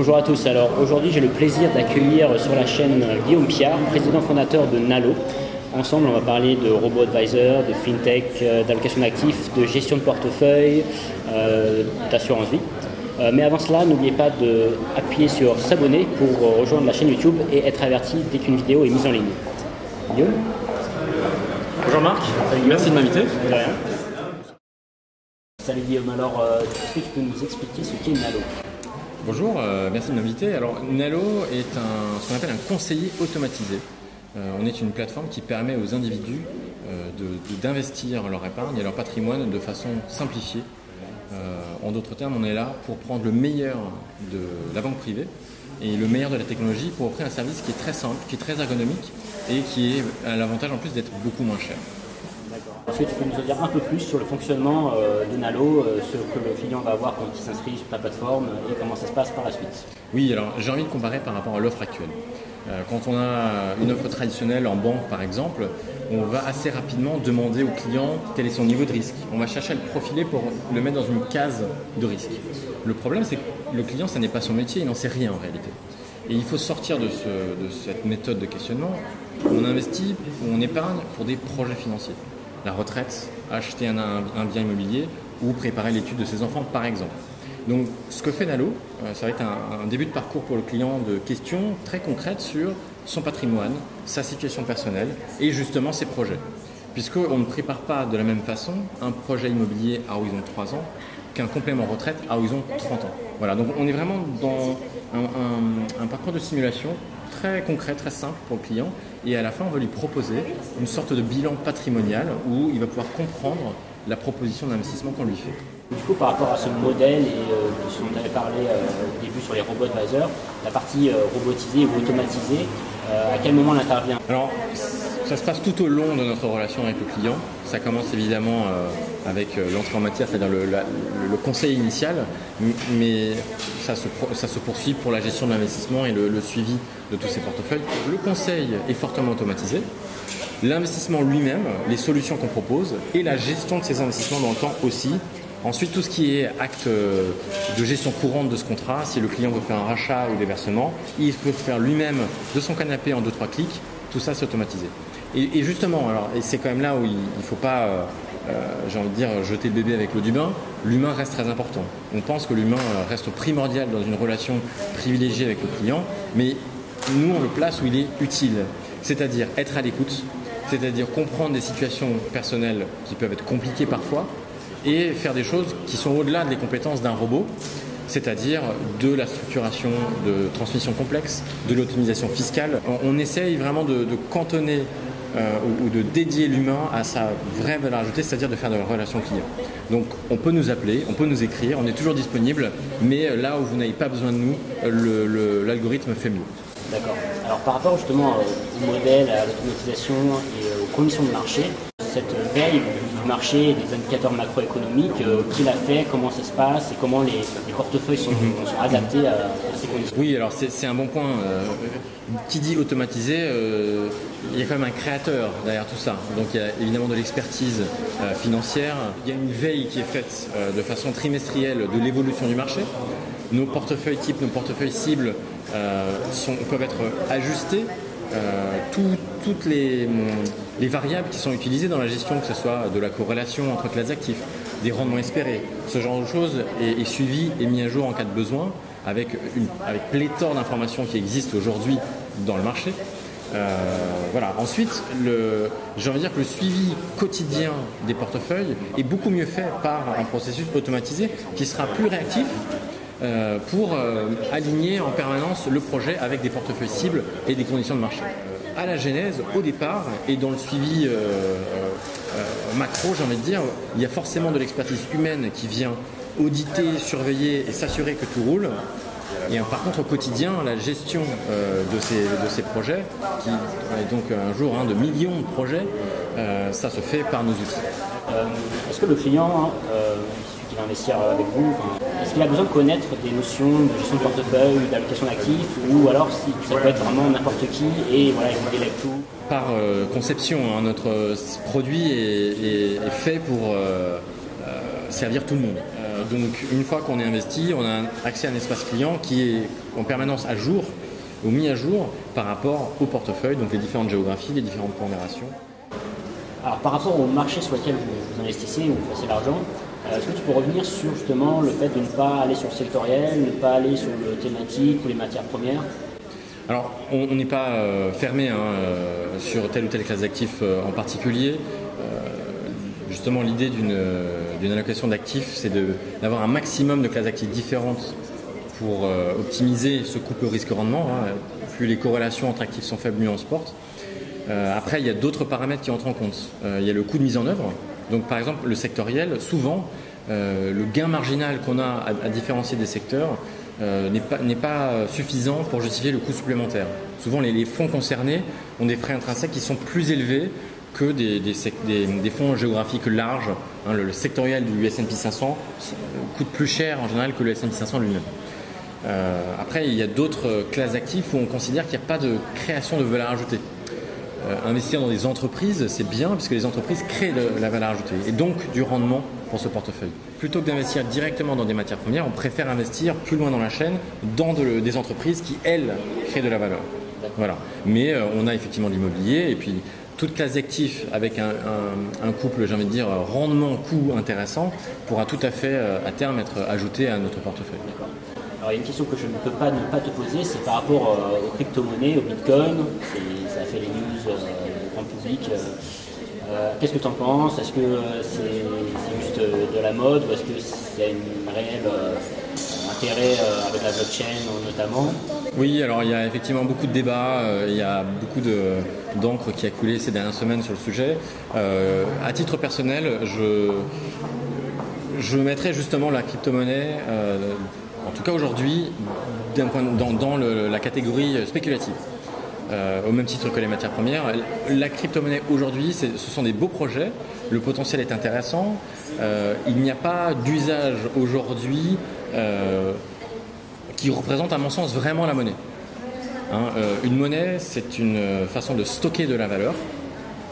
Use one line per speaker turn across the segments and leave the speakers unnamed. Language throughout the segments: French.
Bonjour à tous. Alors aujourd'hui, j'ai le plaisir d'accueillir sur la chaîne Guillaume Piard, président fondateur de Nalo. Ensemble, on va parler de robot advisor, de fintech, euh, d'allocation d'actifs, de gestion de portefeuille, euh, d'assurance vie. Euh, mais avant cela, n'oubliez pas d'appuyer sur s'abonner pour rejoindre la chaîne YouTube et être averti dès qu'une vidéo est mise en ligne. Guillaume
Bonjour Marc, merci de m'inviter.
Salut Guillaume, alors est-ce que tu peux nous expliquer ce qu'est Nalo?
Bonjour, merci de m'inviter. Alors Nalo est ce qu'on appelle un conseiller automatisé. Euh, on est une plateforme qui permet aux individus euh, d'investir leur épargne et leur patrimoine de façon simplifiée. Euh, en d'autres termes, on est là pour prendre le meilleur de la banque privée et le meilleur de la technologie pour offrir un service qui est très simple, qui est très ergonomique et qui a l'avantage en plus d'être beaucoup moins cher.
Est-ce que tu peux nous en dire un peu plus sur le fonctionnement de Nalo, ce que le client va avoir quand il s'inscrit sur ta plateforme et comment ça se passe par la suite?
Oui, alors j'ai envie de comparer par rapport à l'offre actuelle. Euh, quand on a une offre traditionnelle en banque par exemple, on va assez rapidement demander au client quel est son niveau de risque. On va chercher à le profiler pour le mettre dans une case de risque. Le problème c'est que le client, ça n'est pas son métier, il n'en sait rien en réalité. Et il faut sortir de, cette méthode de questionnement. On investit on épargne pour des projets financiers. La retraite, acheter un bien immobilier ou préparer l'étude de ses enfants par exemple. Donc ce que fait Nalo, euh, ça va être un, début de parcours pour le client de questions très concrètes sur son patrimoine, sa situation personnelle et justement ses projets. Puisqu'on ne prépare pas de la même façon un projet immobilier à horizon 3 ans qu'un complément retraite à horizon 30 ans. Voilà, donc on est vraiment dans un, un parcours de simulation très concret, très simple pour le client. Et à la fin, on va lui proposer une sorte de bilan patrimonial où il va pouvoir comprendre la proposition d'investissement qu'on lui fait.
Du coup, par rapport à ce modèle et euh, ce dont on avait parlé euh, au début sur les robots advisors, la partie euh, robotisée ou automatisée, à quel moment elle intervient?
Alors, ça se passe tout au long de notre relation avec le client. Ça commence évidemment avec l'entrée en matière, c'est-à-dire le, conseil initial, mais ça se, poursuit pour la gestion de l'investissement et le, suivi de tous ces portefeuilles. Le conseil est fortement automatisé l'investissement lui-même, les solutions qu'on propose et la gestion de ces investissements dans le temps aussi. Ensuite, tout ce qui est acte euh, de gestion courante de ce contrat, si le client veut faire un rachat ou des versements, il peut faire lui-même de son canapé en 2-3 clics, tout ça c'est automatisé. Et, justement, alors, c'est quand même là où il ne faut pas, euh, euh, j'ai envie de dire, jeter le bébé avec l'eau du bain, l'humain reste très important. On pense que l'humain reste primordial dans une relation privilégiée avec le client, mais nous on le place où il est utile, c'est-à-dire être à l'écoute, c'est-à-dire comprendre des situations personnelles qui peuvent être compliquées parfois et faire des choses qui sont au-delà des compétences d'un robot, c'est-à-dire de la structuration de transmission complexe, de l'optimisation fiscale. On, essaye vraiment de, cantonner euh, ou, de dédier l'humain à sa vraie valeur ajoutée, c'est-à-dire de faire de la relation client. Donc on peut nous appeler, on peut nous écrire, on est toujours disponible, mais là où vous n'avez pas besoin de nous, l'algorithme fait mieux.
D'accord. Alors par rapport justement au modèle, à l'automatisation et euh, aux conditions de marché, cette veille du marché, des indicateurs macroéconomiques, euh, qui l'a fait, comment ça se passe et comment les, portefeuilles sont, mhm. adaptés à, ces conditions
Oui, alors c'est un bon point. Euh, qui dit automatisé, il y a quand même un créateur derrière tout ça. Donc il y a évidemment de l'expertise financière, il y a une veille qui est faite de façon trimestrielle de l'évolution du marché. Nos portefeuilles types, nos portefeuilles cibles euh, peuvent être ajustés. Euh, toutes les, variables qui sont utilisées dans la gestion, que ce soit de la corrélation entre classes actifs, des rendements espérés, ce genre de choses est, suivi et mis à jour en cas de besoin avec, une, avec pléthore d'informations qui existent aujourd'hui dans le marché. Euh, voilà. Ensuite, j'ai envie de dire que le suivi quotidien des portefeuilles est beaucoup mieux fait par un processus automatisé qui sera plus réactif euh, pour euh, aligner en permanence le projet avec des portefeuilles cibles et des conditions de marché. À la genèse, au départ, et dans le suivi euh, macro, j'ai envie de dire, il y a forcément de l'expertise humaine qui vient auditer, surveiller et s'assurer que tout roule. Et par contre, au quotidien, la gestion de, ces, projets, qui est donc un jour hein, de millions de projets, ça se fait par nos outils.
Est-ce que le client, investir avec vous, est-ce qu'il a besoin de connaître des notions de gestion de portefeuille, d'allocation d'actifs, ou alors si ça peut être vraiment n'importe qui et voilà, il délègue tout
Par euh, conception, hein, notre produit est, fait pour euh, euh, servir tout le monde. donc une fois qu'on est investi, on a accès à un espace client qui est en permanence à jour ou mis à jour par rapport au portefeuille, donc les différentes géographies, les différentes pondérations.
Alors par rapport au marché sur lequel vous, investissez ou vous passez l'argent, euh, est-ce que tu peux revenir sur justement le fait de ne pas aller sur le sectoriel, ne pas aller sur le thématique ou les matières premières?
Alors, on n'est pas euh, fermé hein, euh, sur telle ou telle classe d'actifs en particulier. justement, l'idée d'une allocation d'actifs, c'est d'avoir un maximum de classes d'actifs différentes pour optimiser ce couple risque-rendement. Hein. Plus les corrélations entre actifs sont faibles, mieux on se porte. après, il y a d'autres paramètres qui entrent en compte. il y a le coût de mise en œuvre. Donc par exemple, le sectoriel, souvent, euh, le gain marginal qu'on a à, différencier des secteurs euh, n'est pas, suffisant pour justifier le coût supplémentaire. Souvent, les, fonds concernés ont des frais intrinsèques qui sont plus élevés que des, fonds géographiques larges. Hein, le, sectoriel du S&P 500 coûte plus cher en général que le S&P 500 lui-même. Euh, après, il y a d'autres classes d'actifs où on considère qu'il n'y a pas de création de valeur ajoutée. Euh, investir dans des entreprises, c'est bien puisque les entreprises créent de la valeur ajoutée et donc du rendement pour ce portefeuille. Plutôt que d'investir directement dans des matières premières, on préfère investir plus loin dans la chaîne dans des entreprises qui, elles, créent de la valeur. Voilà. Mais euh, on a effectivement l'immobilier et puis toute classe d'actifs avec un, couple, j'ai envie de dire, rendement-coût intéressant pourra tout à fait euh, à terme être ajouté à notre portefeuille.
Alors il y a une question que je ne peux pas ne pas te poser, c'est par rapport aux crypto-monnaies, au Bitcoin. News grand public. Euh, euh, qu'est-ce que tu en penses? Est-ce que euh, c'est juste de la mode ou est-ce y a un réel intérêt avec la blockchain notamment?
Oui, alors il y a effectivement beaucoup de débats, il y a beaucoup d'encre qui a coulé ces dernières semaines sur le sujet. à titre personnel, je, je mettrais justement la crypto-monnaie, en tout cas aujourd'hui, dans la catégorie spéculative. Euh, au même titre que les matières premières. La crypto-monnaie aujourd'hui, ce sont des beaux projets, le potentiel est intéressant. Euh, il n'y a pas d'usage aujourd'hui euh, qui représente à mon sens vraiment la monnaie. Hein, une monnaie, c'est une façon de stocker de la valeur.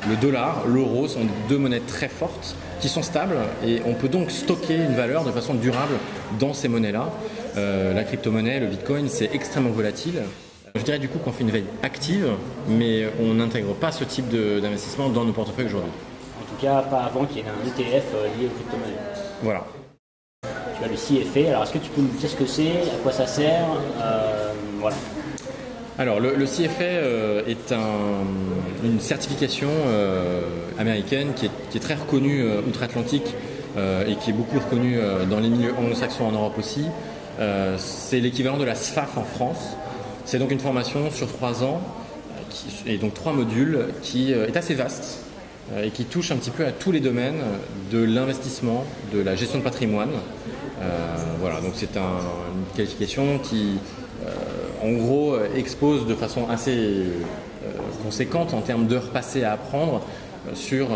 Le dollar, l'euro sont deux monnaies très fortes qui sont stables et on peut donc stocker une valeur de façon durable dans ces monnaies-là. la crypto-monnaie, le bitcoin, c'est extrêmement volatile. Je dirais du coup qu'on fait une veille active, mais on n'intègre pas ce type d'investissement dans nos portefeuilles aujourd'hui.
En tout cas, pas avant qu'il y ait un ETF euh, lié aux crypto-monnaies.
Voilà.
Tu as le CFA, alors est-ce que tu peux nous dire ce que c'est, à quoi ça sert euh, Voilà.
Alors, le, CFA euh, est une certification américaine qui est, très reconnue outre-Atlantique et qui est beaucoup reconnue dans les milieux anglo-saxons en Europe aussi. c'est l'équivalent de la SFAF en France. C'est donc une formation sur trois ans et donc trois modules qui euh, est assez vaste euh, et qui touche un petit peu à tous les domaines de l'investissement, de la gestion de patrimoine. Euh, voilà, donc c'est une qualification qui, en gros, expose de façon assez conséquente en termes d'heures passées à apprendre sur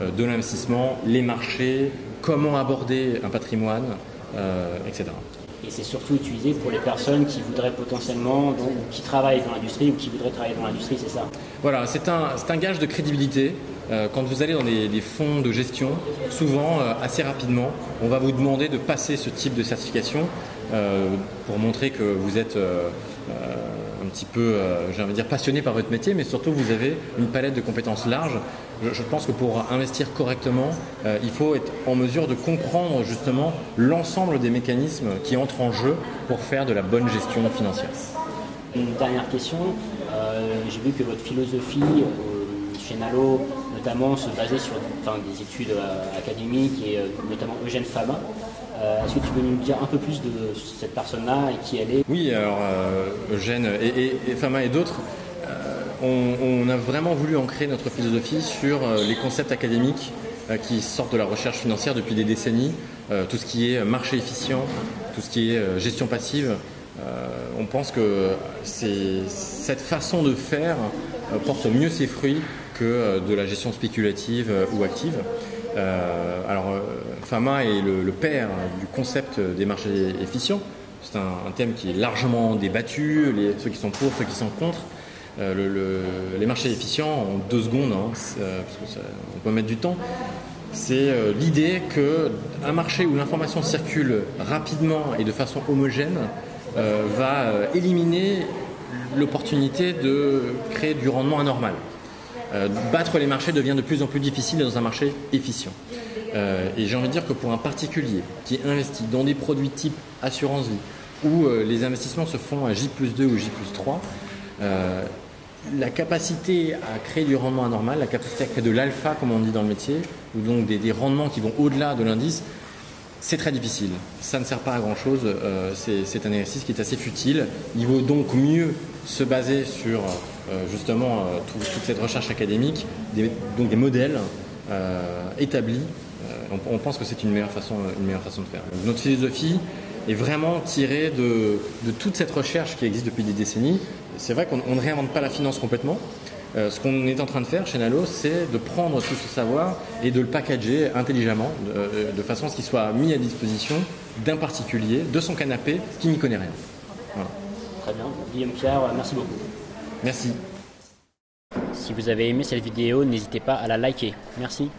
de l'investissement, les marchés, comment aborder un patrimoine, etc
et c'est surtout utilisé pour les personnes qui voudraient potentiellement, donc, qui travaillent dans l'industrie ou qui voudraient travailler dans l'industrie, c'est ça?
Voilà, c'est un, un, gage de crédibilité. Euh, quand vous allez dans des, fonds de gestion, souvent, euh, assez rapidement, on va vous demander de passer ce type de certification euh, pour montrer que vous êtes un petit peu, j'ai envie de dire, passionné par votre métier, mais surtout vous avez une palette de compétences large je, pense que pour investir correctement, euh, il faut être en mesure de comprendre justement l'ensemble des mécanismes qui entrent en jeu pour faire de la bonne gestion financière.
Une dernière question. Euh, j'ai vu que votre philosophie euh, chez Nalo, notamment, se basait sur des études académiques et notamment Eugène Fama. Est-ce que tu peux nous dire un peu plus de cette personne-là et qui elle est?
Oui, alors Eugène et Fama et d'autres on, a vraiment voulu ancrer notre philosophie sur euh, les concepts académiques euh, qui sortent de la recherche financière depuis des décennies, euh, tout ce qui est marché efficient, tout ce qui est gestion passive. on pense que cette façon de faire porte mieux ses fruits que de la gestion spéculative ou active. alors, Fama est le, père du concept des marchés efficients. C'est un, thème qui est largement débattu, ceux qui sont pour, ceux qui sont contre. Euh, les marchés efficients en deux secondes, hein, euh, parce que on peut mettre du temps. c'est euh, l'idée qu'un marché où l'information circule rapidement et de façon homogène euh, va éliminer l'opportunité de créer du rendement anormal. battre les marchés devient de plus en plus difficile dans un marché efficient. et j'ai envie de dire que pour un particulier qui investit dans des produits type assurance vie, où les investissements se font à J plus 2 ou J plus 3, la capacité à créer du rendement anormal, la capacité à créer de l'alpha, comme on dit dans le métier, ou donc des, rendements qui vont au-delà de l'indice, c'est très difficile. Ça ne sert pas à grand-chose. Euh, c'est un exercice qui est assez futile. Il vaut donc mieux se baser sur euh, justement euh, toute cette recherche académique, donc des modèles établis. On, pense que c'est une meilleure façon, une meilleure façon de faire. notre philosophie, est vraiment tiré de, toute cette recherche qui existe depuis des décennies. C'est vrai qu'on ne réinvente pas la finance complètement. Euh, ce qu'on est en train de faire chez Nalo, c'est de prendre tout ce savoir et de le packager intelligemment, de, euh, façon à ce qu'il soit mis à disposition d'un particulier, de son canapé, qui n'y connaît rien.
Très bien. Guillaume Pierre, merci beaucoup.
Merci.
Si vous avez aimé cette vidéo, n'hésitez pas à la liker. Merci.